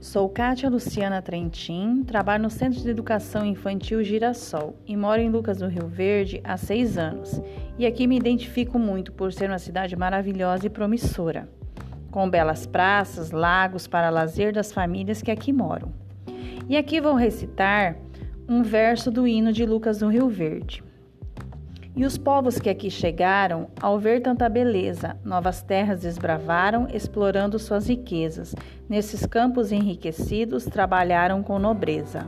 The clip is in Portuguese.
Sou Kátia Luciana Trentin, trabalho no Centro de Educação Infantil Girassol e moro em Lucas do Rio Verde há seis anos. E aqui me identifico muito por ser uma cidade maravilhosa e promissora, com belas praças, lagos para lazer das famílias que aqui moram. E aqui vou recitar um verso do hino de Lucas do Rio Verde. E os povos que aqui chegaram, ao ver tanta beleza, novas terras desbravaram, explorando suas riquezas. Nesses campos enriquecidos, trabalharam com nobreza.